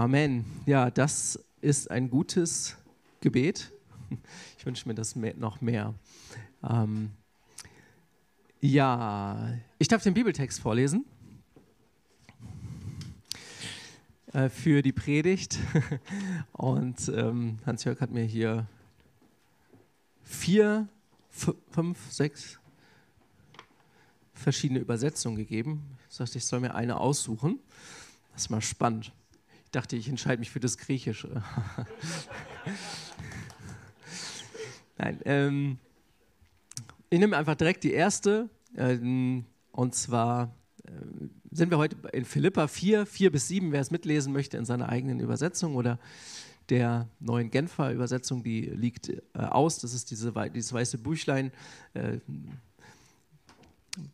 Amen. Ja, das ist ein gutes Gebet. Ich wünsche mir das mehr, noch mehr. Ähm, ja, ich darf den Bibeltext vorlesen äh, für die Predigt. Und ähm, Hans-Jörg hat mir hier vier, fünf, sechs verschiedene Übersetzungen gegeben. Ich sagte, ich soll mir eine aussuchen. Das ist mal spannend. Dachte, ich entscheide mich für das Griechische. Nein, ähm, ich nehme einfach direkt die erste. Ähm, und zwar äh, sind wir heute in Philippa 4, 4 bis 7, wer es mitlesen möchte in seiner eigenen Übersetzung oder der neuen Genfer Übersetzung, die liegt äh, aus. Das ist diese, dieses weiße Büchlein, äh,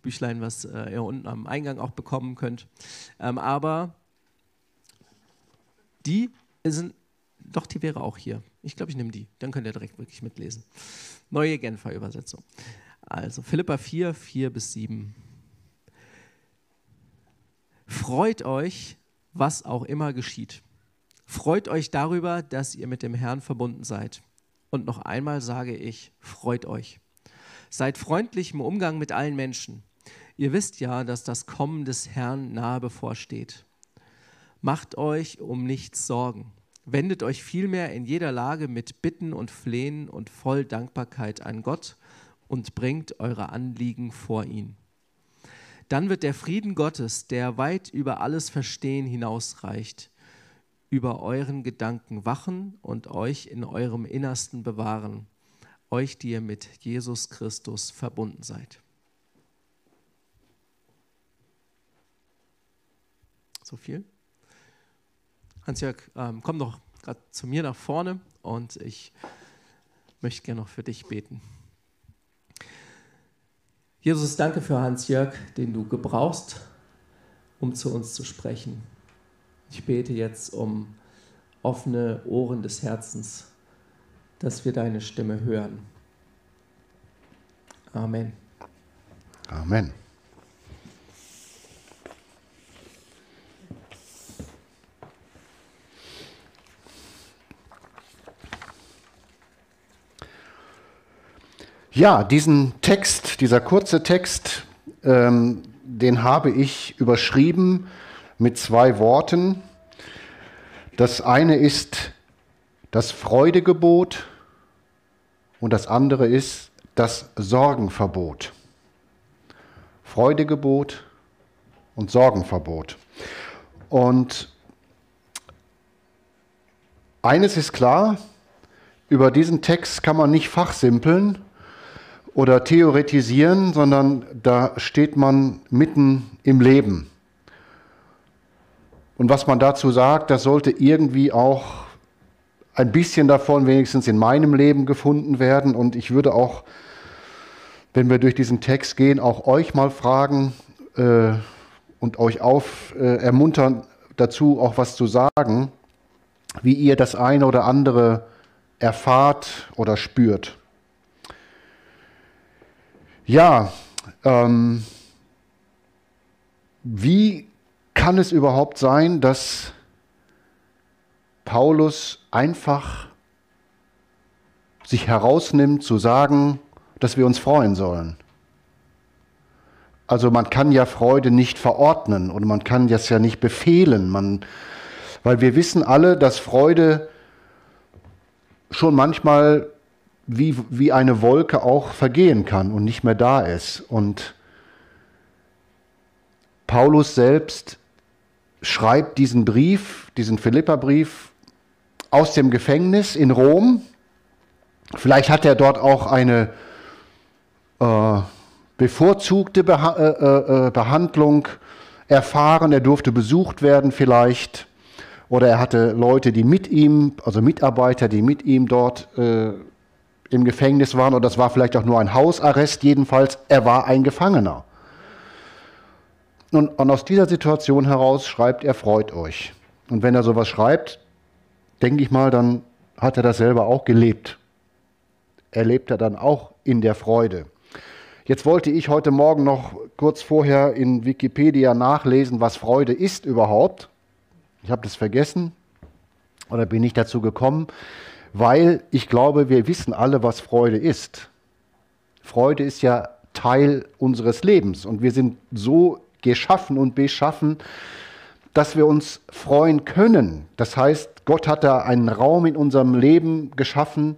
Büchlein, was äh, ihr unten am Eingang auch bekommen könnt. Ähm, aber die sind, doch, die wäre auch hier. Ich glaube, ich nehme die. Dann könnt ihr direkt wirklich mitlesen. Neue Genfer Übersetzung. Also Philippa 4, 4 bis 7. Freut euch, was auch immer geschieht. Freut euch darüber, dass ihr mit dem Herrn verbunden seid. Und noch einmal sage ich, freut euch. Seid freundlich im Umgang mit allen Menschen. Ihr wisst ja, dass das Kommen des Herrn nahe bevorsteht. Macht euch um nichts Sorgen. Wendet euch vielmehr in jeder Lage mit Bitten und Flehen und voll Dankbarkeit an Gott und bringt eure Anliegen vor ihn. Dann wird der Frieden Gottes, der weit über alles Verstehen hinausreicht, über euren Gedanken wachen und euch in eurem Innersten bewahren, euch, die ihr mit Jesus Christus verbunden seid. So viel. Hans-Jörg, ähm, komm doch gerade zu mir nach vorne und ich möchte gerne noch für dich beten. Jesus, danke für Hans-Jörg, den du gebrauchst, um zu uns zu sprechen. Ich bete jetzt um offene Ohren des Herzens, dass wir deine Stimme hören. Amen. Amen. Ja, diesen Text, dieser kurze Text, ähm, den habe ich überschrieben mit zwei Worten. Das eine ist das Freudegebot und das andere ist das Sorgenverbot. Freudegebot und Sorgenverbot. Und eines ist klar, über diesen Text kann man nicht fachsimpeln, oder theoretisieren, sondern da steht man mitten im Leben. Und was man dazu sagt, das sollte irgendwie auch ein bisschen davon wenigstens in meinem Leben gefunden werden. Und ich würde auch, wenn wir durch diesen Text gehen, auch euch mal fragen äh, und euch auf äh, ermuntern, dazu auch was zu sagen, wie ihr das eine oder andere erfahrt oder spürt. Ja, ähm, wie kann es überhaupt sein, dass Paulus einfach sich herausnimmt zu sagen, dass wir uns freuen sollen? Also man kann ja Freude nicht verordnen und man kann das ja nicht befehlen, man, weil wir wissen alle, dass Freude schon manchmal wie, wie eine Wolke auch vergehen kann und nicht mehr da ist. Und Paulus selbst schreibt diesen Brief, diesen Philipperbrief aus dem Gefängnis in Rom. Vielleicht hat er dort auch eine äh, bevorzugte Beha äh, äh, äh Behandlung erfahren. Er durfte besucht werden vielleicht. Oder er hatte Leute, die mit ihm, also Mitarbeiter, die mit ihm dort äh, im Gefängnis waren, oder das war vielleicht auch nur ein Hausarrest, jedenfalls, er war ein Gefangener. Und, und aus dieser Situation heraus schreibt er, freut euch. Und wenn er sowas schreibt, denke ich mal, dann hat er das selber auch gelebt. Erlebt er dann auch in der Freude. Jetzt wollte ich heute Morgen noch kurz vorher in Wikipedia nachlesen, was Freude ist überhaupt. Ich habe das vergessen. oder bin ich dazu gekommen, weil ich glaube, wir wissen alle, was Freude ist. Freude ist ja Teil unseres Lebens und wir sind so geschaffen und beschaffen, dass wir uns freuen können. Das heißt, Gott hat da einen Raum in unserem Leben geschaffen,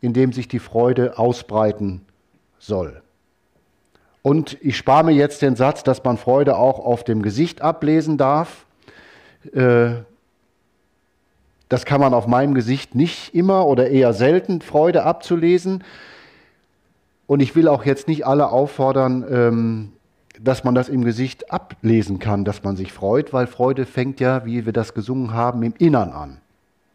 in dem sich die Freude ausbreiten soll. Und ich spare mir jetzt den Satz, dass man Freude auch auf dem Gesicht ablesen darf. Äh, das kann man auf meinem Gesicht nicht immer oder eher selten, Freude abzulesen. Und ich will auch jetzt nicht alle auffordern, ähm, dass man das im Gesicht ablesen kann, dass man sich freut, weil Freude fängt ja, wie wir das gesungen haben, im Innern an.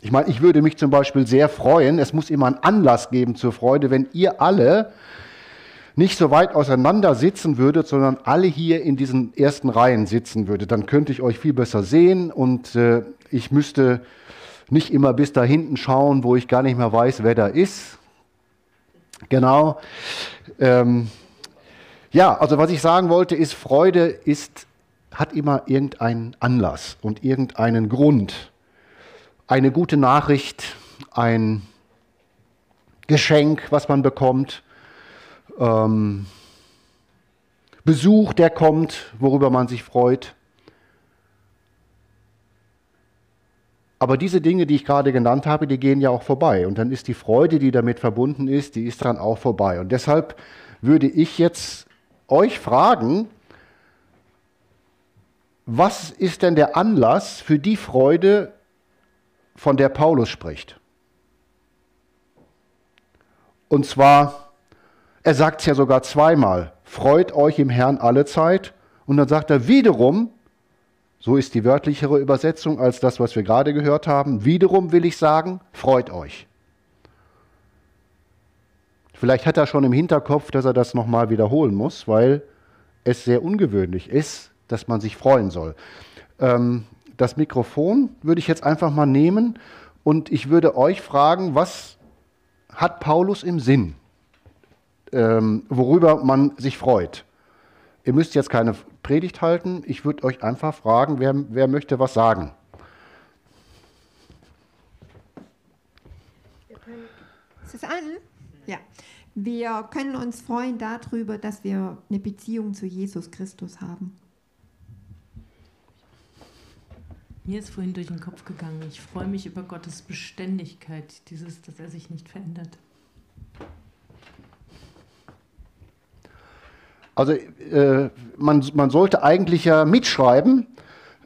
Ich meine, ich würde mich zum Beispiel sehr freuen, es muss immer einen Anlass geben zur Freude, wenn ihr alle nicht so weit auseinander sitzen würdet, sondern alle hier in diesen ersten Reihen sitzen würdet. Dann könnte ich euch viel besser sehen und äh, ich müsste nicht immer bis da hinten schauen, wo ich gar nicht mehr weiß, wer da ist. Genau. Ähm, ja, also was ich sagen wollte, ist, Freude ist, hat immer irgendeinen Anlass und irgendeinen Grund. Eine gute Nachricht, ein Geschenk, was man bekommt, ähm, Besuch, der kommt, worüber man sich freut. Aber diese Dinge, die ich gerade genannt habe, die gehen ja auch vorbei. Und dann ist die Freude, die damit verbunden ist, die ist dann auch vorbei. Und deshalb würde ich jetzt euch fragen, was ist denn der Anlass für die Freude, von der Paulus spricht? Und zwar, er sagt es ja sogar zweimal, freut euch im Herrn alle Zeit. Und dann sagt er wiederum, so ist die wörtlichere Übersetzung als das, was wir gerade gehört haben. Wiederum will ich sagen, freut euch. Vielleicht hat er schon im Hinterkopf, dass er das nochmal wiederholen muss, weil es sehr ungewöhnlich ist, dass man sich freuen soll. Ähm, das Mikrofon würde ich jetzt einfach mal nehmen und ich würde euch fragen, was hat Paulus im Sinn, ähm, worüber man sich freut? Ihr müsst jetzt keine Predigt halten. Ich würde euch einfach fragen, wer, wer möchte was sagen? Ist es an? Ja. Wir können uns freuen darüber, dass wir eine Beziehung zu Jesus Christus haben. Mir ist vorhin durch den Kopf gegangen, ich freue mich über Gottes Beständigkeit, dieses, dass er sich nicht verändert. Also äh, man, man sollte eigentlich ja mitschreiben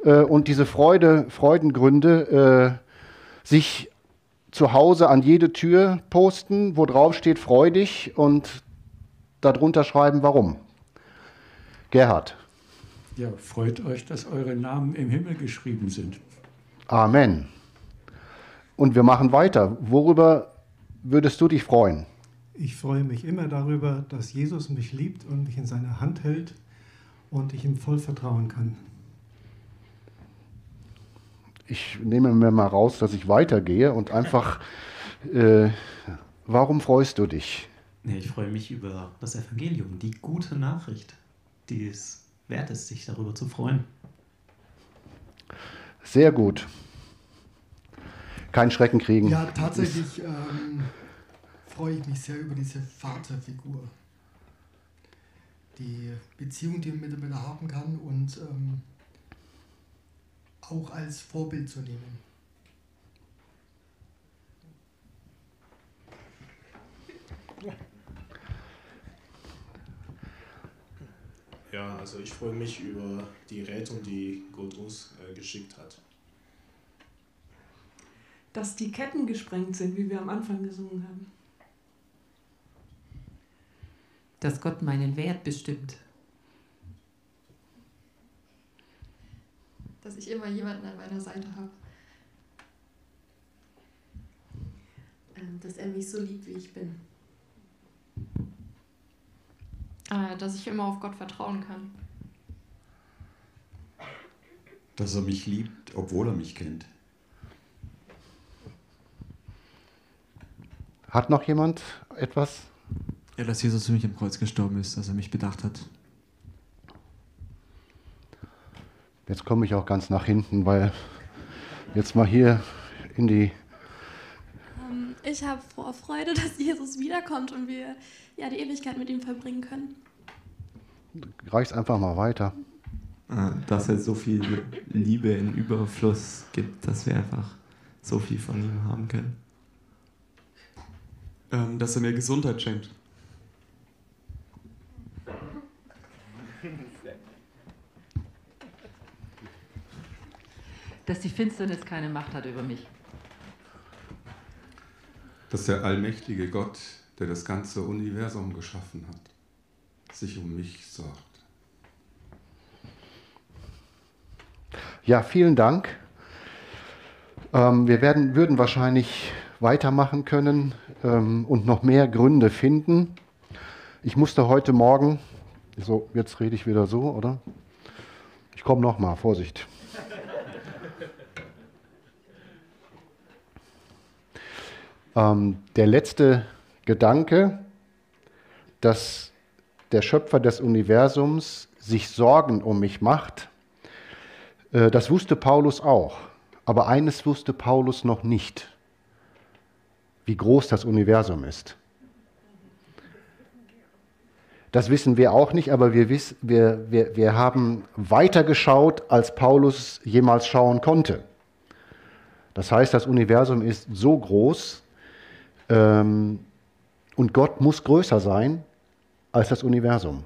äh, und diese Freude, Freudengründe äh, sich zu Hause an jede Tür posten, wo drauf steht freudig und darunter schreiben, warum. Gerhard. Ja, freut euch, dass eure Namen im Himmel geschrieben sind. Amen. Und wir machen weiter. Worüber würdest du dich freuen? Ich freue mich immer darüber, dass Jesus mich liebt und mich in seiner Hand hält und ich ihm voll vertrauen kann. Ich nehme mir mal raus, dass ich weitergehe und einfach, äh, warum freust du dich? Nee, ich freue mich über das Evangelium, die gute Nachricht, die es wert ist, sich darüber zu freuen. Sehr gut. Kein Schrecken kriegen. Ja, tatsächlich. Ähm freue ich mich sehr über diese Vaterfigur. Die Beziehung, die man miteinander haben kann und ähm, auch als Vorbild zu nehmen. Ja, also ich freue mich über die Rettung, die Gott uns äh, geschickt hat. Dass die Ketten gesprengt sind, wie wir am Anfang gesungen haben. Dass Gott meinen Wert bestimmt. Dass ich immer jemanden an meiner Seite habe. Ähm, dass er mich so liebt, wie ich bin. Äh, dass ich immer auf Gott vertrauen kann. Dass er mich liebt, obwohl er mich kennt. Hat noch jemand etwas? Ja, dass Jesus für mich am Kreuz gestorben ist, dass er mich bedacht hat. Jetzt komme ich auch ganz nach hinten, weil jetzt mal hier in die. Ähm, ich habe Vorfreude, dass Jesus wiederkommt und wir ja, die Ewigkeit mit ihm verbringen können. Reich's einfach mal weiter. Äh, Dass es so viel Liebe in Überfluss gibt, dass wir einfach so viel von ihm haben können. Ähm, dass er mir Gesundheit schenkt. Dass die Finsternis keine Macht hat über mich. Dass der allmächtige Gott, der das ganze Universum geschaffen hat, sich um mich sorgt. Ja, vielen Dank. Ähm, wir werden, würden wahrscheinlich weitermachen können ähm, und noch mehr Gründe finden. Ich musste heute Morgen, so jetzt rede ich wieder so, oder? Ich komme noch mal, Vorsicht. Ähm, der letzte Gedanke, dass der Schöpfer des Universums sich Sorgen um mich macht, äh, das wusste Paulus auch. Aber eines wusste Paulus noch nicht, wie groß das Universum ist. Das wissen wir auch nicht, aber wir, wiss, wir, wir, wir haben weiter geschaut, als Paulus jemals schauen konnte. Das heißt, das Universum ist so groß ähm, und Gott muss größer sein als das Universum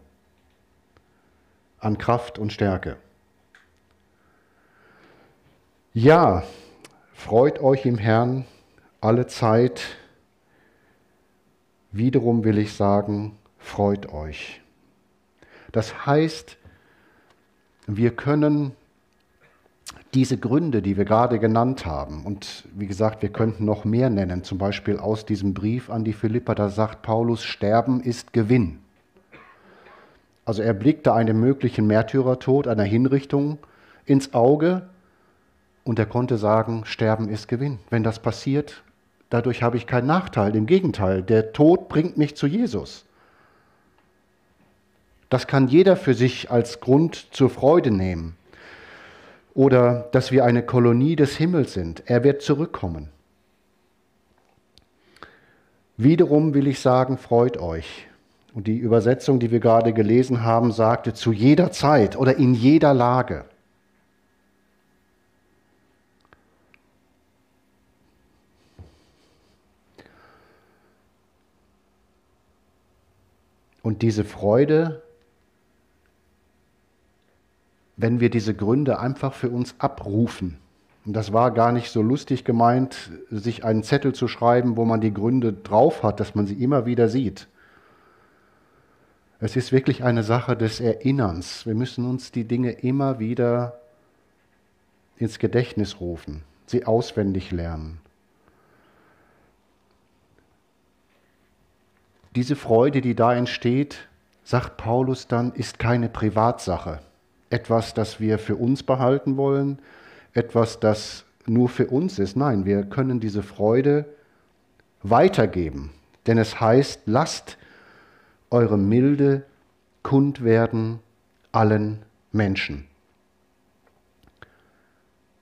an Kraft und Stärke. Ja, freut euch im Herrn alle Zeit. Wiederum will ich sagen, freut euch. Das heißt, wir können diese Gründe, die wir gerade genannt haben, und wie gesagt, wir könnten noch mehr nennen, zum Beispiel aus diesem Brief an die Philipper, da sagt Paulus, Sterben ist Gewinn. Also er blickte einem möglichen Märtyrertod, einer Hinrichtung ins Auge und er konnte sagen, Sterben ist Gewinn. Wenn das passiert, dadurch habe ich keinen Nachteil. Im Gegenteil, der Tod bringt mich zu Jesus. Das kann jeder für sich als Grund zur Freude nehmen. Oder dass wir eine Kolonie des Himmels sind. Er wird zurückkommen. Wiederum will ich sagen, freut euch. Und die Übersetzung, die wir gerade gelesen haben, sagte zu jeder Zeit oder in jeder Lage. Und diese Freude, wenn wir diese Gründe einfach für uns abrufen, und das war gar nicht so lustig gemeint, sich einen Zettel zu schreiben, wo man die Gründe drauf hat, dass man sie immer wieder sieht. Es ist wirklich eine Sache des Erinnerns. Wir müssen uns die Dinge immer wieder ins Gedächtnis rufen, sie auswendig lernen. Diese Freude, die da entsteht, sagt Paulus dann, ist keine Privatsache. Etwas, das wir für uns behalten wollen, etwas, das nur für uns ist. Nein, wir können diese Freude weitergeben. Denn es heißt, lasst eure Milde kund werden allen Menschen.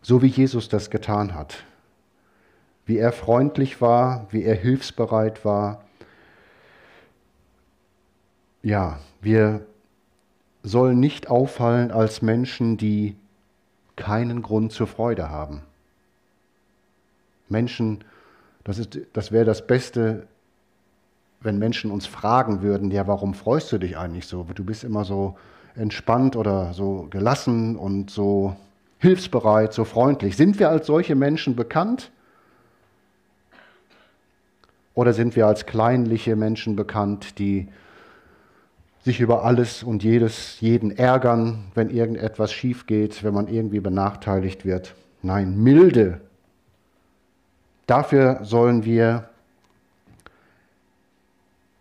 So wie Jesus das getan hat. Wie er freundlich war, wie er hilfsbereit war, ja, wir sollen nicht auffallen als Menschen, die keinen Grund zur Freude haben. Menschen, das, das wäre das Beste, wenn Menschen uns fragen würden, ja, warum freust du dich eigentlich so? Du bist immer so entspannt oder so gelassen und so hilfsbereit, so freundlich. Sind wir als solche Menschen bekannt? Oder sind wir als kleinliche Menschen bekannt, die sich über alles und jedes, jeden ärgern, wenn irgendetwas schief geht, wenn man irgendwie benachteiligt wird. Nein, milde. Dafür sollen wir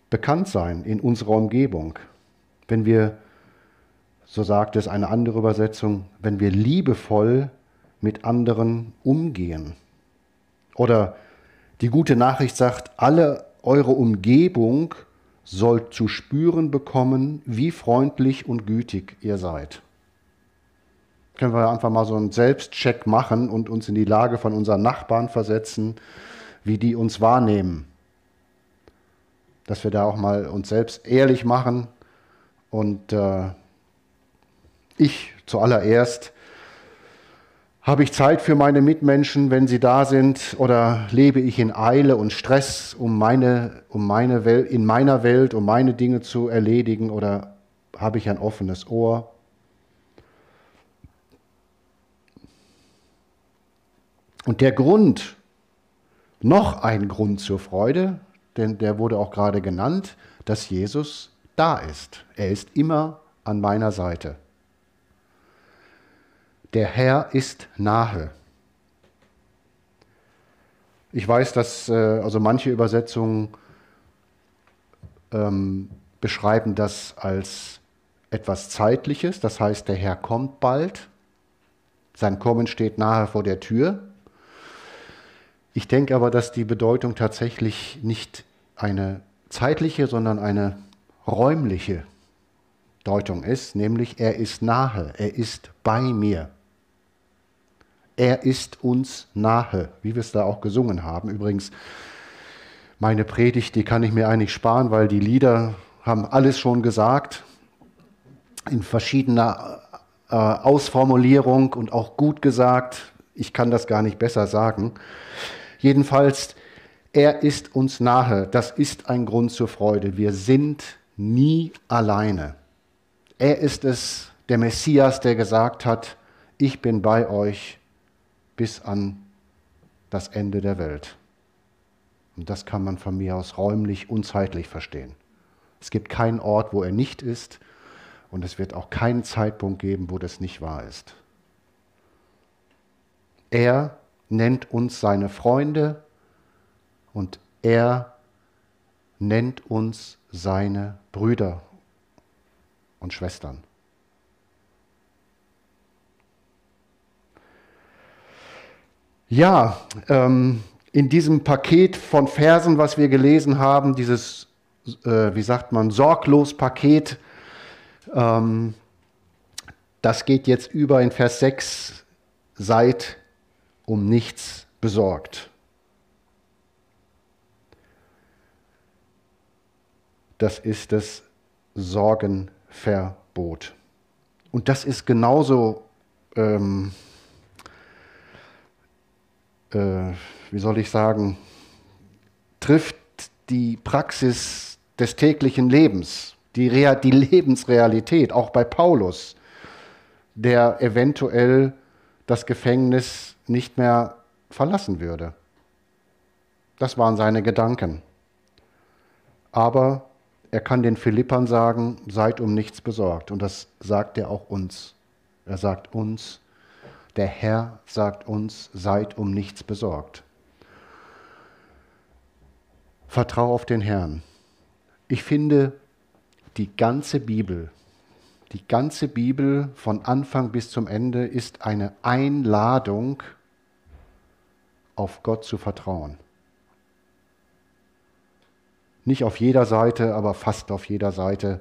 bekannt sein in unserer Umgebung. Wenn wir, so sagt es eine andere Übersetzung, wenn wir liebevoll mit anderen umgehen. Oder die gute Nachricht sagt, alle eure Umgebung sollt zu spüren bekommen, wie freundlich und gütig ihr seid. Können wir einfach mal so einen Selbstcheck machen und uns in die Lage von unseren Nachbarn versetzen, wie die uns wahrnehmen. Dass wir da auch mal uns selbst ehrlich machen und äh, ich zuallererst habe ich Zeit für meine Mitmenschen, wenn sie da sind, oder lebe ich in Eile und Stress, um meine, um meine Welt, in meiner Welt, um meine Dinge zu erledigen, oder habe ich ein offenes Ohr? Und der Grund, noch ein Grund zur Freude, denn der wurde auch gerade genannt, dass Jesus da ist. Er ist immer an meiner Seite der Herr ist nahe. Ich weiß, dass äh, also manche Übersetzungen ähm, beschreiben das als etwas Zeitliches, das heißt, der Herr kommt bald, sein Kommen steht nahe vor der Tür. Ich denke aber, dass die Bedeutung tatsächlich nicht eine zeitliche, sondern eine räumliche Deutung ist, nämlich er ist nahe, er ist bei mir. Er ist uns nahe, wie wir es da auch gesungen haben. Übrigens, meine Predigt, die kann ich mir eigentlich sparen, weil die Lieder haben alles schon gesagt, in verschiedener äh, Ausformulierung und auch gut gesagt. Ich kann das gar nicht besser sagen. Jedenfalls, er ist uns nahe. Das ist ein Grund zur Freude. Wir sind nie alleine. Er ist es, der Messias, der gesagt hat, ich bin bei euch bis an das Ende der Welt. Und das kann man von mir aus räumlich und zeitlich verstehen. Es gibt keinen Ort, wo er nicht ist und es wird auch keinen Zeitpunkt geben, wo das nicht wahr ist. Er nennt uns seine Freunde und er nennt uns seine Brüder und Schwestern. Ja, ähm, in diesem Paket von Versen, was wir gelesen haben, dieses, äh, wie sagt man, sorglos Paket, ähm, das geht jetzt über in Vers 6, seid um nichts besorgt. Das ist das Sorgenverbot. Und das ist genauso ähm, äh, wie soll ich sagen, trifft die Praxis des täglichen Lebens, die, Real, die Lebensrealität, auch bei Paulus, der eventuell das Gefängnis nicht mehr verlassen würde. Das waren seine Gedanken. Aber er kann den Philippern sagen, seid um nichts besorgt. Und das sagt er auch uns. Er sagt uns, der Herr sagt uns, seid um nichts besorgt. Vertrau auf den Herrn. Ich finde, die ganze Bibel, die ganze Bibel von Anfang bis zum Ende ist eine Einladung, auf Gott zu vertrauen. Nicht auf jeder Seite, aber fast auf jeder Seite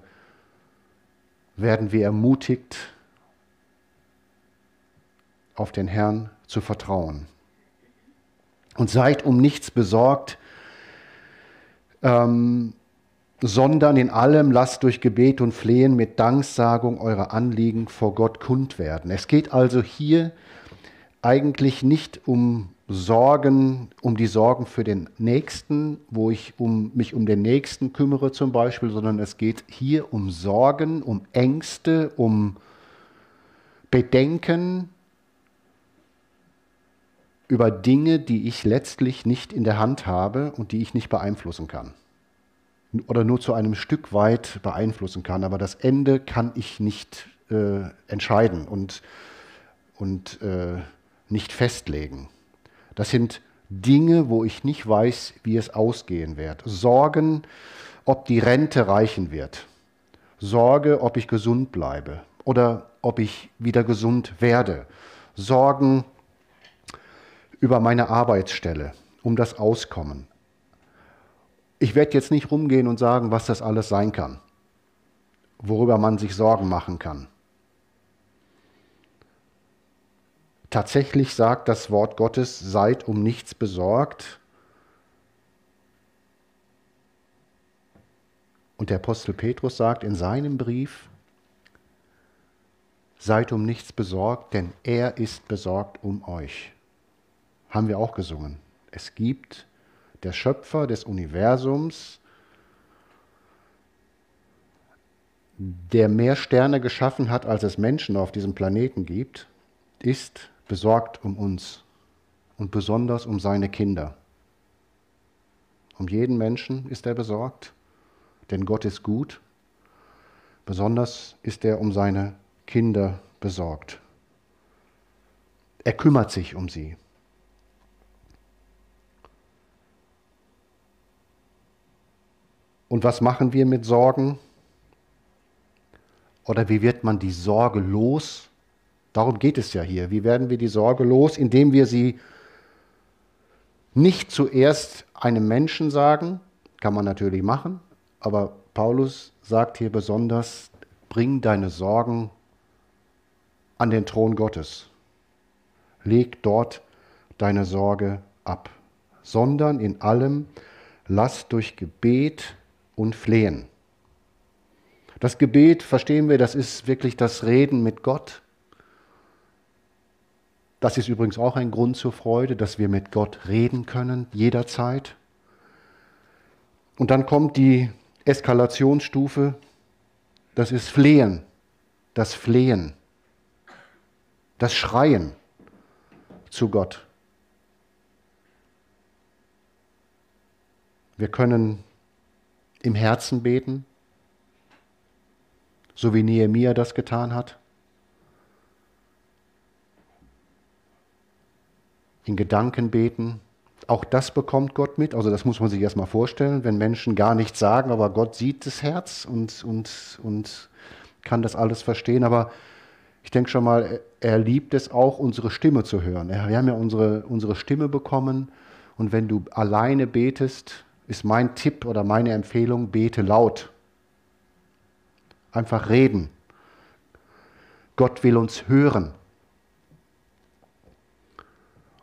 werden wir ermutigt, auf den Herrn zu vertrauen. Und seid um nichts besorgt, ähm, sondern in allem lasst durch Gebet und Flehen mit Danksagung eure Anliegen vor Gott kund werden. Es geht also hier eigentlich nicht um Sorgen, um die Sorgen für den Nächsten, wo ich um, mich um den Nächsten kümmere zum Beispiel, sondern es geht hier um Sorgen, um Ängste, um Bedenken, über Dinge, die ich letztlich nicht in der Hand habe und die ich nicht beeinflussen kann. Oder nur zu einem Stück weit beeinflussen kann. Aber das Ende kann ich nicht äh, entscheiden und, und äh, nicht festlegen. Das sind Dinge, wo ich nicht weiß, wie es ausgehen wird. Sorgen, ob die Rente reichen wird. Sorge, ob ich gesund bleibe oder ob ich wieder gesund werde. Sorgen, über meine Arbeitsstelle, um das Auskommen. Ich werde jetzt nicht rumgehen und sagen, was das alles sein kann, worüber man sich Sorgen machen kann. Tatsächlich sagt das Wort Gottes, seid um nichts besorgt. Und der Apostel Petrus sagt in seinem Brief, seid um nichts besorgt, denn er ist besorgt um euch. Haben wir auch gesungen. Es gibt der Schöpfer des Universums, der mehr Sterne geschaffen hat, als es Menschen auf diesem Planeten gibt, ist besorgt um uns und besonders um seine Kinder. Um jeden Menschen ist er besorgt, denn Gott ist gut. Besonders ist er um seine Kinder besorgt. Er kümmert sich um sie. Und was machen wir mit Sorgen? Oder wie wird man die Sorge los? Darum geht es ja hier. Wie werden wir die Sorge los? Indem wir sie nicht zuerst einem Menschen sagen, kann man natürlich machen, aber Paulus sagt hier besonders, bring deine Sorgen an den Thron Gottes. Leg dort deine Sorge ab, sondern in allem lass durch Gebet und Flehen. Das Gebet, verstehen wir, das ist wirklich das Reden mit Gott. Das ist übrigens auch ein Grund zur Freude, dass wir mit Gott reden können, jederzeit. Und dann kommt die Eskalationsstufe, das ist Flehen, das Flehen, das Schreien zu Gott. Wir können im Herzen beten, so wie Nehemia das getan hat. In Gedanken beten. Auch das bekommt Gott mit. Also das muss man sich erstmal vorstellen, wenn Menschen gar nichts sagen, aber Gott sieht das Herz und, und, und kann das alles verstehen. Aber ich denke schon mal, er liebt es auch, unsere Stimme zu hören. Wir haben ja unsere, unsere Stimme bekommen. Und wenn du alleine betest, ist mein Tipp oder meine Empfehlung, bete laut. Einfach reden. Gott will uns hören.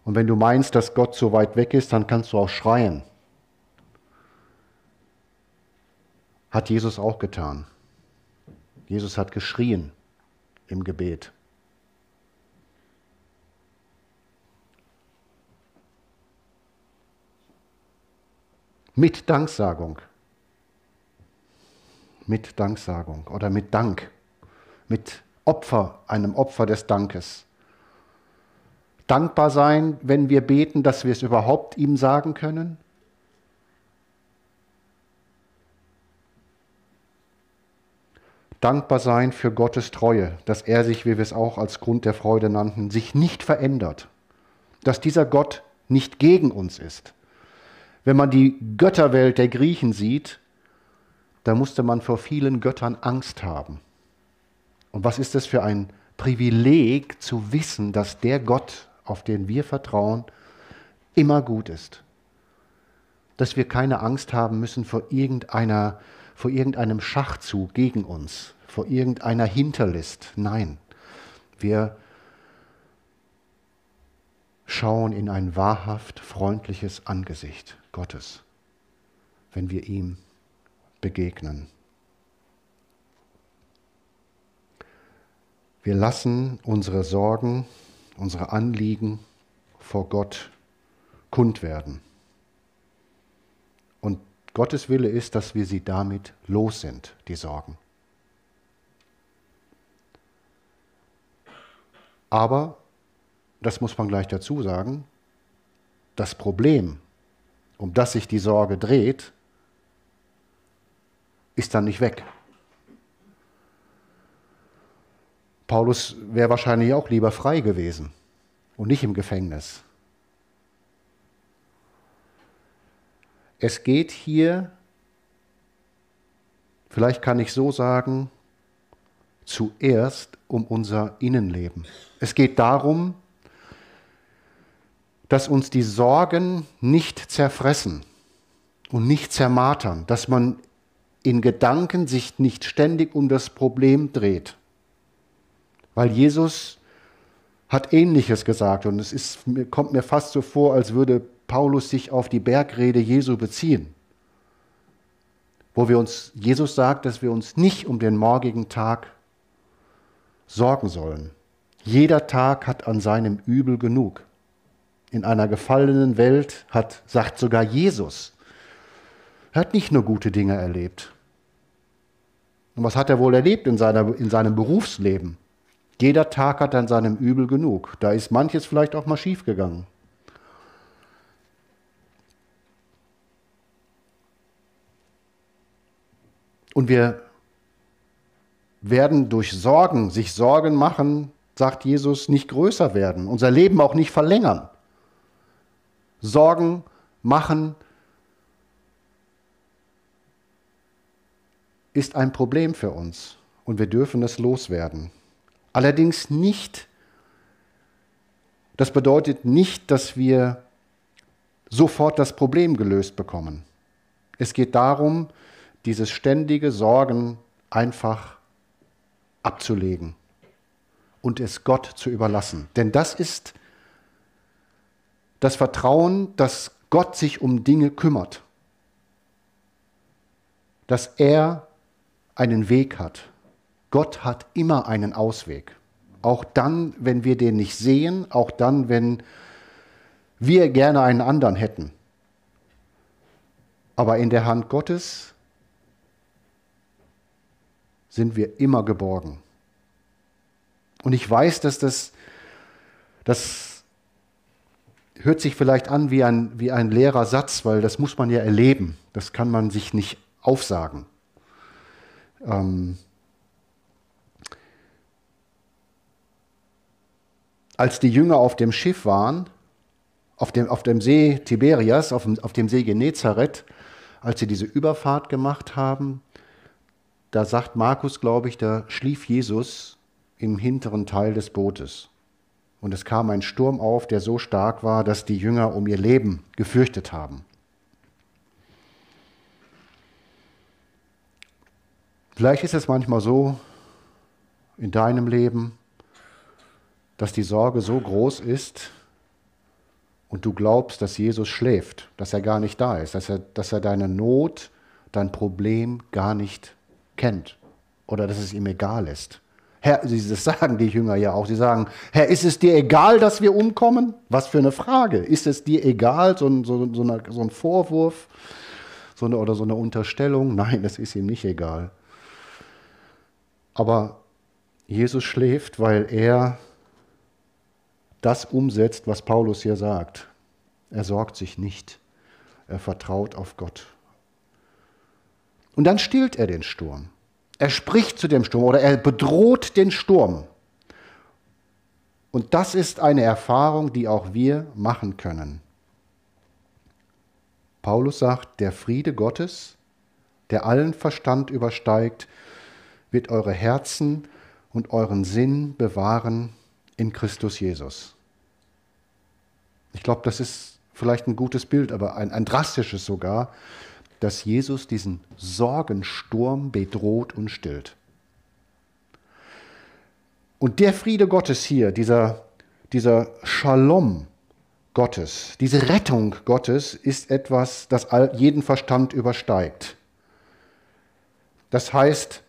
Und wenn du meinst, dass Gott so weit weg ist, dann kannst du auch schreien. Hat Jesus auch getan. Jesus hat geschrien im Gebet. Mit Danksagung mit Danksagung oder mit Dank, mit Opfer, einem Opfer des Dankes. Dankbar sein, wenn wir beten, dass wir es überhaupt ihm sagen können. Dankbar sein für Gottes Treue, dass er sich, wie wir es auch als Grund der Freude nannten, sich nicht verändert. Dass dieser Gott nicht gegen uns ist. Wenn man die Götterwelt der Griechen sieht, da musste man vor vielen Göttern Angst haben. Und was ist das für ein Privileg zu wissen, dass der Gott, auf den wir vertrauen, immer gut ist. Dass wir keine Angst haben müssen vor, irgendeiner, vor irgendeinem Schachzug gegen uns, vor irgendeiner Hinterlist. Nein, wir schauen in ein wahrhaft freundliches Angesicht Gottes, wenn wir ihm begegnen. Wir lassen unsere Sorgen, unsere Anliegen vor Gott kund werden. Und Gottes Wille ist, dass wir sie damit los sind, die Sorgen. Aber, das muss man gleich dazu sagen, das Problem, um das sich die Sorge dreht, ist dann nicht weg. Paulus wäre wahrscheinlich auch lieber frei gewesen und nicht im Gefängnis. Es geht hier, vielleicht kann ich so sagen, zuerst um unser Innenleben. Es geht darum, dass uns die Sorgen nicht zerfressen und nicht zermartern, dass man in Gedanken sich nicht ständig um das Problem dreht. Weil Jesus hat Ähnliches gesagt. Und es ist, kommt mir fast so vor, als würde Paulus sich auf die Bergrede Jesu beziehen. Wo wir uns, Jesus sagt, dass wir uns nicht um den morgigen Tag sorgen sollen. Jeder Tag hat an seinem Übel genug. In einer gefallenen Welt hat, sagt sogar Jesus, hat nicht nur gute Dinge erlebt. Und was hat er wohl erlebt in, seiner, in seinem Berufsleben? Jeder Tag hat an seinem Übel genug. Da ist manches vielleicht auch mal schiefgegangen. Und wir werden durch Sorgen, sich Sorgen machen, sagt Jesus, nicht größer werden, unser Leben auch nicht verlängern. Sorgen machen ist ein Problem für uns und wir dürfen es loswerden. Allerdings nicht, das bedeutet nicht, dass wir sofort das Problem gelöst bekommen. Es geht darum, dieses ständige Sorgen einfach abzulegen und es Gott zu überlassen. Denn das ist das Vertrauen, dass Gott sich um Dinge kümmert, dass er einen Weg hat. Gott hat immer einen Ausweg. Auch dann, wenn wir den nicht sehen, auch dann, wenn wir gerne einen anderen hätten. Aber in der Hand Gottes sind wir immer geborgen. Und ich weiß, dass das, das hört sich vielleicht an wie ein, wie ein leerer Satz, weil das muss man ja erleben. Das kann man sich nicht aufsagen. Ähm, als die Jünger auf dem Schiff waren, auf dem, auf dem See Tiberias, auf dem, auf dem See Genezareth, als sie diese Überfahrt gemacht haben, da sagt Markus, glaube ich, da schlief Jesus im hinteren Teil des Bootes. Und es kam ein Sturm auf, der so stark war, dass die Jünger um ihr Leben gefürchtet haben. Vielleicht ist es manchmal so in deinem Leben, dass die Sorge so groß ist und du glaubst, dass Jesus schläft, dass er gar nicht da ist, dass er, dass er deine Not, dein Problem gar nicht kennt oder dass es ihm egal ist. Herr, das sagen die Jünger ja auch. Sie sagen, Herr, ist es dir egal, dass wir umkommen? Was für eine Frage. Ist es dir egal, so ein, so, so, eine, so ein Vorwurf so eine, oder so eine Unterstellung? Nein, das ist ihm nicht egal. Aber Jesus schläft, weil er das umsetzt, was Paulus hier sagt. Er sorgt sich nicht. Er vertraut auf Gott. Und dann stillt er den Sturm. Er spricht zu dem Sturm oder er bedroht den Sturm. Und das ist eine Erfahrung, die auch wir machen können. Paulus sagt, der Friede Gottes, der allen Verstand übersteigt, wird eure Herzen und euren Sinn bewahren in Christus Jesus. Ich glaube, das ist vielleicht ein gutes Bild, aber ein, ein drastisches sogar, dass Jesus diesen Sorgensturm bedroht und stillt. Und der Friede Gottes hier, dieser, dieser Shalom Gottes, diese Rettung Gottes ist etwas, das jeden Verstand übersteigt. Das heißt,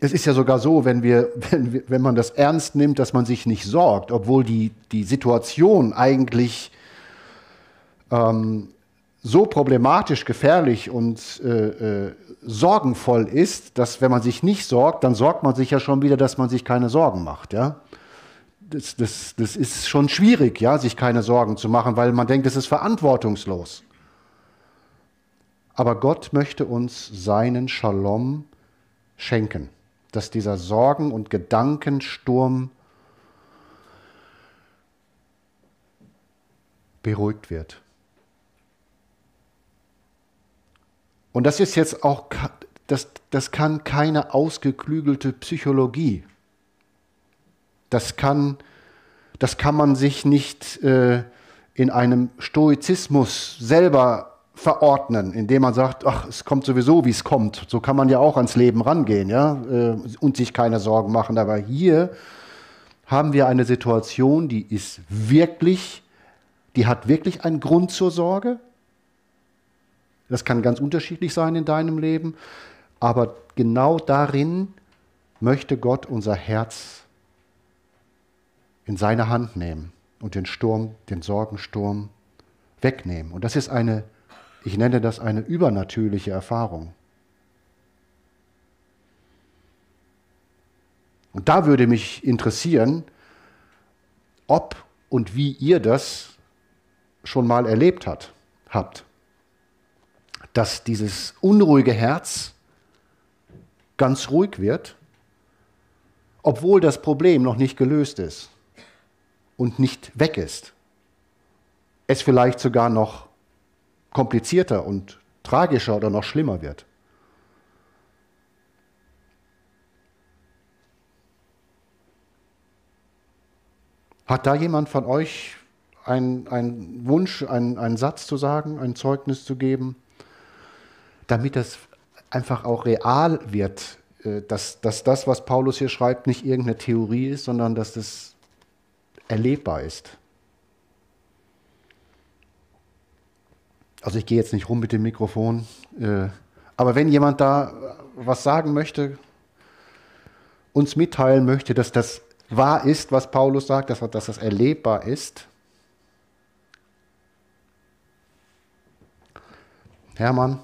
es ist ja sogar so, wenn, wir, wenn, wenn man das ernst nimmt, dass man sich nicht sorgt, obwohl die, die Situation eigentlich ähm, so problematisch, gefährlich und äh, äh, sorgenvoll ist, dass wenn man sich nicht sorgt, dann sorgt man sich ja schon wieder, dass man sich keine Sorgen macht. Ja? Das, das, das ist schon schwierig, ja, sich keine Sorgen zu machen, weil man denkt, es ist verantwortungslos. Aber Gott möchte uns seinen Shalom schenken, dass dieser Sorgen- und Gedankensturm beruhigt wird. Und das ist jetzt auch, das, das kann keine ausgeklügelte Psychologie. Das kann, das kann man sich nicht äh, in einem Stoizismus selber verordnen, indem man sagt, ach, es kommt sowieso, wie es kommt. So kann man ja auch ans Leben rangehen, ja, äh, und sich keine Sorgen machen. Aber hier haben wir eine Situation, die ist wirklich, die hat wirklich einen Grund zur Sorge. Das kann ganz unterschiedlich sein in deinem Leben, aber genau darin möchte Gott unser Herz in seine Hand nehmen und den Sturm, den Sorgensturm wegnehmen. Und das ist eine, ich nenne das eine übernatürliche Erfahrung. Und da würde mich interessieren, ob und wie ihr das schon mal erlebt hat, habt. Dass dieses unruhige Herz ganz ruhig wird, obwohl das Problem noch nicht gelöst ist und nicht weg ist. Es vielleicht sogar noch komplizierter und tragischer oder noch schlimmer wird. Hat da jemand von euch einen Wunsch, einen, Satz zu sagen, ein Zeugnis zu geben, damit das einfach auch real wird, äh, dass, dass das, was Paulus hier schreibt, nicht irgendeine Theorie ist, sondern dass das erlebbar ist? Also ich gehe jetzt nicht rum mit dem Mikrofon, äh, aber wenn jemand da was sagen möchte, uns mitteilen möchte, dass das wahr ist, was Paulus sagt, dass, dass das erlebbar ist. Hermann.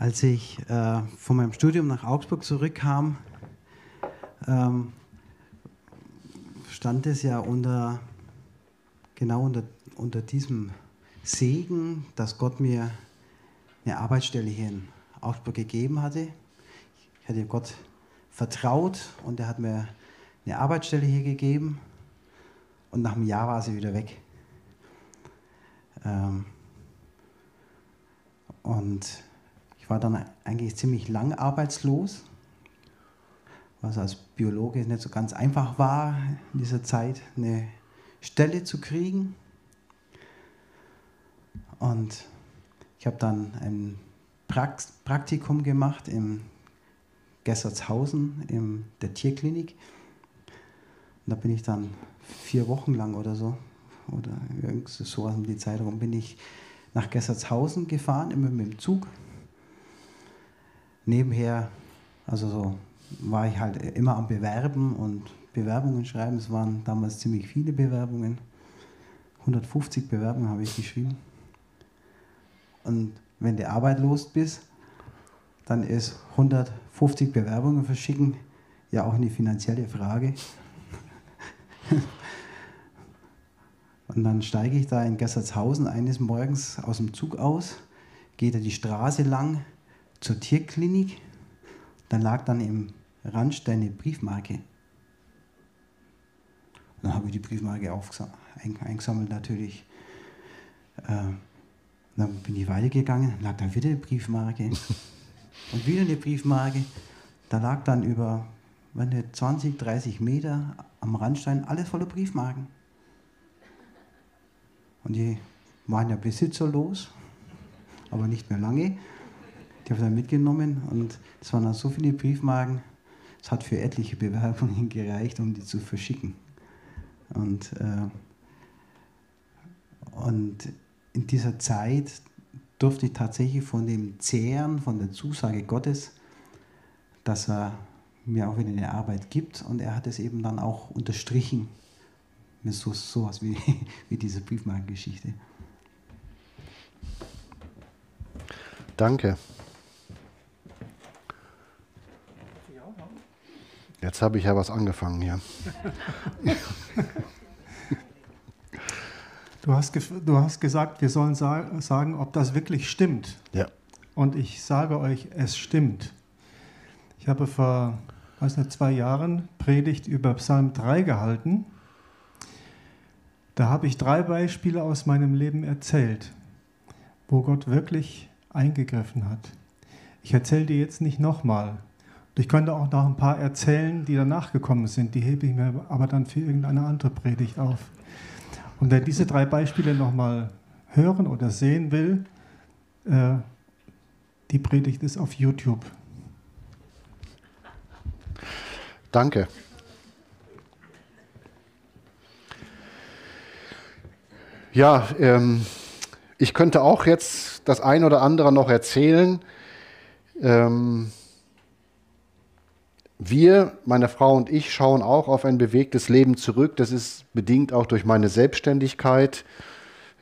Als ich äh, von meinem Studium nach Augsburg zurückkam, ähm, stand es ja unter, genau unter, unter diesem Segen, dass Gott mir eine Arbeitsstelle hier in Augsburg gegeben hatte. Ich hatte Gott vertraut und er hat mir eine Arbeitsstelle hier gegeben und nach einem Jahr war sie wieder weg. Ähm und war dann eigentlich ziemlich lang arbeitslos, was als Biologe nicht so ganz einfach war in dieser Zeit, eine Stelle zu kriegen. Und ich habe dann ein Praktikum gemacht im Gessertshausen in der Tierklinik. Und da bin ich dann vier Wochen lang oder so, oder so um die Zeit herum, bin ich nach Gessertshausen gefahren, immer mit dem Zug. Nebenher, also so, war ich halt immer am Bewerben und Bewerbungen schreiben. Es waren damals ziemlich viele Bewerbungen. 150 Bewerbungen habe ich geschrieben. Und wenn du arbeitslos bist, dann ist 150 Bewerbungen verschicken ja auch eine finanzielle Frage. Und dann steige ich da in Gessertshausen eines Morgens aus dem Zug aus, gehe da die Straße lang zur Tierklinik. Dann lag dann im Randstein eine Briefmarke. Und dann habe ich die Briefmarke eingesammelt natürlich. Äh, dann bin ich weitergegangen, lag da wieder eine Briefmarke und wieder eine Briefmarke. Da lag dann über 20, 30 Meter am Randstein alles voller Briefmarken. Und die waren ja besitzerlos, aber nicht mehr lange. Die habe ich dann mitgenommen und es waren dann so viele Briefmarken, es hat für etliche Bewerbungen gereicht, um die zu verschicken. Und, äh, und in dieser Zeit durfte ich tatsächlich von dem Zehren, von der Zusage Gottes, dass er mir auch wieder eine Arbeit gibt und er hat es eben dann auch unterstrichen mit so sowas wie, wie diese Briefmarkengeschichte. Danke. Jetzt habe ich ja was angefangen hier. Du hast, du hast gesagt, wir sollen sagen, ob das wirklich stimmt. Ja. Und ich sage euch, es stimmt. Ich habe vor weiß nicht, zwei Jahren Predigt über Psalm 3 gehalten. Da habe ich drei Beispiele aus meinem Leben erzählt, wo Gott wirklich eingegriffen hat. Ich erzähle dir jetzt nicht nochmal. Ich könnte auch noch ein paar erzählen, die danach gekommen sind. Die hebe ich mir aber dann für irgendeine andere Predigt auf. Und wer diese drei Beispiele nochmal hören oder sehen will, äh, Die Predigt ist auf YouTube. Danke. Ja, ähm, ich könnte auch jetzt das ein oder andere noch erzählen. Ähm, wir, meine Frau und ich, schauen auch auf ein bewegtes Leben zurück. Das ist bedingt auch durch meine Selbstständigkeit,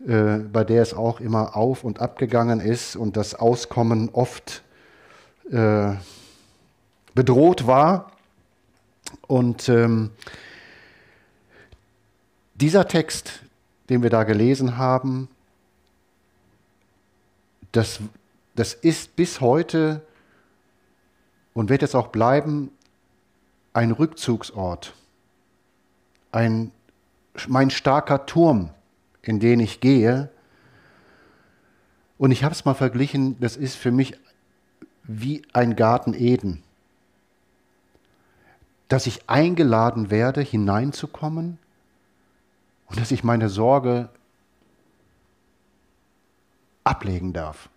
äh, bei der es auch immer auf und ab gegangen ist und das Auskommen oft äh, bedroht war. Und ähm, dieser Text, den wir da gelesen haben, das, das ist bis heute und wird es auch bleiben ein Rückzugsort, ein, mein starker Turm, in den ich gehe. Und ich habe es mal verglichen, das ist für mich wie ein Garten Eden, dass ich eingeladen werde, hineinzukommen und dass ich meine Sorge ablegen darf.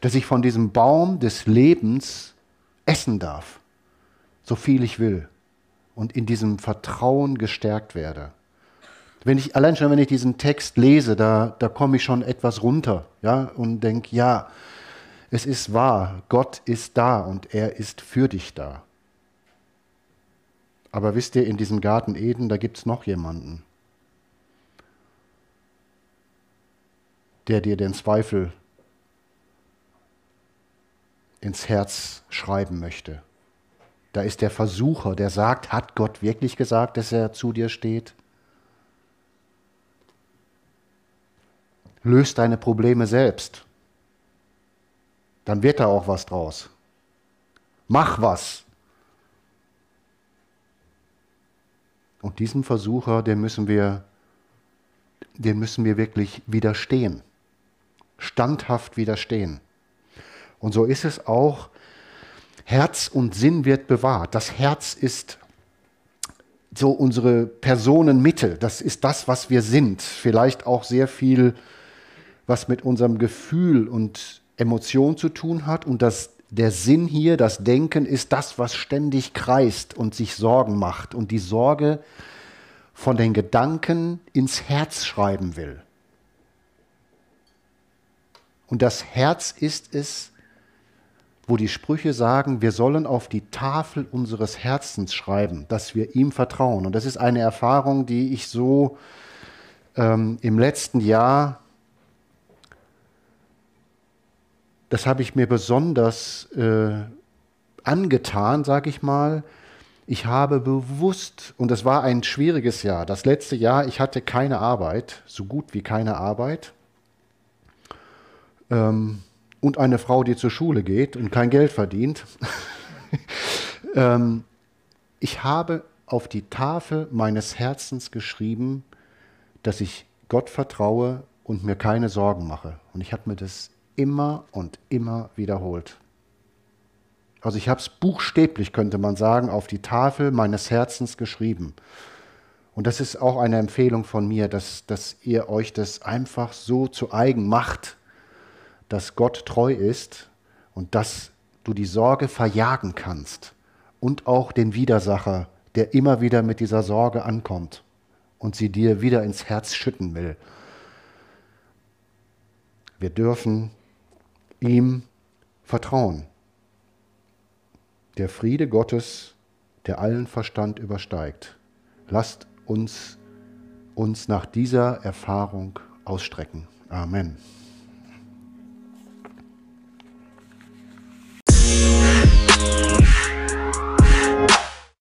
Dass ich von diesem Baum des Lebens essen darf, so viel ich will und in diesem Vertrauen gestärkt werde. Wenn ich, allein schon, wenn ich diesen Text lese, da, da komme ich schon etwas runter ja, und denke, ja, es ist wahr, Gott ist da und er ist für dich da. Aber wisst ihr, in diesem Garten Eden, da gibt es noch jemanden. der dir den Zweifel ins Herz schreiben möchte. Da ist der Versucher, der sagt, hat Gott wirklich gesagt, dass er zu dir steht? Löst deine Probleme selbst. Dann wird da auch was draus. Mach was. Und diesem Versucher, den müssen wir, den müssen wir wirklich widerstehen standhaft widerstehen. Und so ist es auch, Herz und Sinn wird bewahrt. Das Herz ist so unsere Personenmitte, das ist das, was wir sind. Vielleicht auch sehr viel, was mit unserem Gefühl und Emotion zu tun hat. Und das, der Sinn hier, das Denken, ist das, was ständig kreist und sich Sorgen macht und die Sorge von den Gedanken ins Herz schreiben will. Und das Herz ist es, wo die Sprüche sagen, wir sollen auf die Tafel unseres Herzens schreiben, dass wir ihm vertrauen. Und das ist eine Erfahrung, die ich so ähm, im letzten Jahr, das habe ich mir besonders äh, angetan, sage ich mal. Ich habe bewusst, und das war ein schwieriges Jahr, das letzte Jahr, ich hatte keine Arbeit, so gut wie keine Arbeit ähm, und eine Frau, die zur Schule geht und kein Geld verdient. ähm, ich habe auf die Tafel meines Herzens geschrieben, dass ich Gott vertraue und mir keine Sorgen mache. Und ich habe mir das immer und immer wiederholt. Also ich habe es buchstäblich, könnte man sagen, auf die Tafel meines Herzens geschrieben. Und das ist auch eine Empfehlung von mir, dass, dass ihr euch das einfach so zu eigen macht, dass Gott treu ist und dass du die Sorge verjagen kannst und auch den Widersacher, der immer wieder mit dieser Sorge ankommt und sie dir wieder ins Herz schütten will. Wir dürfen ihm vertrauen. Der Friede Gottes, der allen Verstand übersteigt. Lasst uns uns nach dieser Erfahrung ausstrecken. Amen.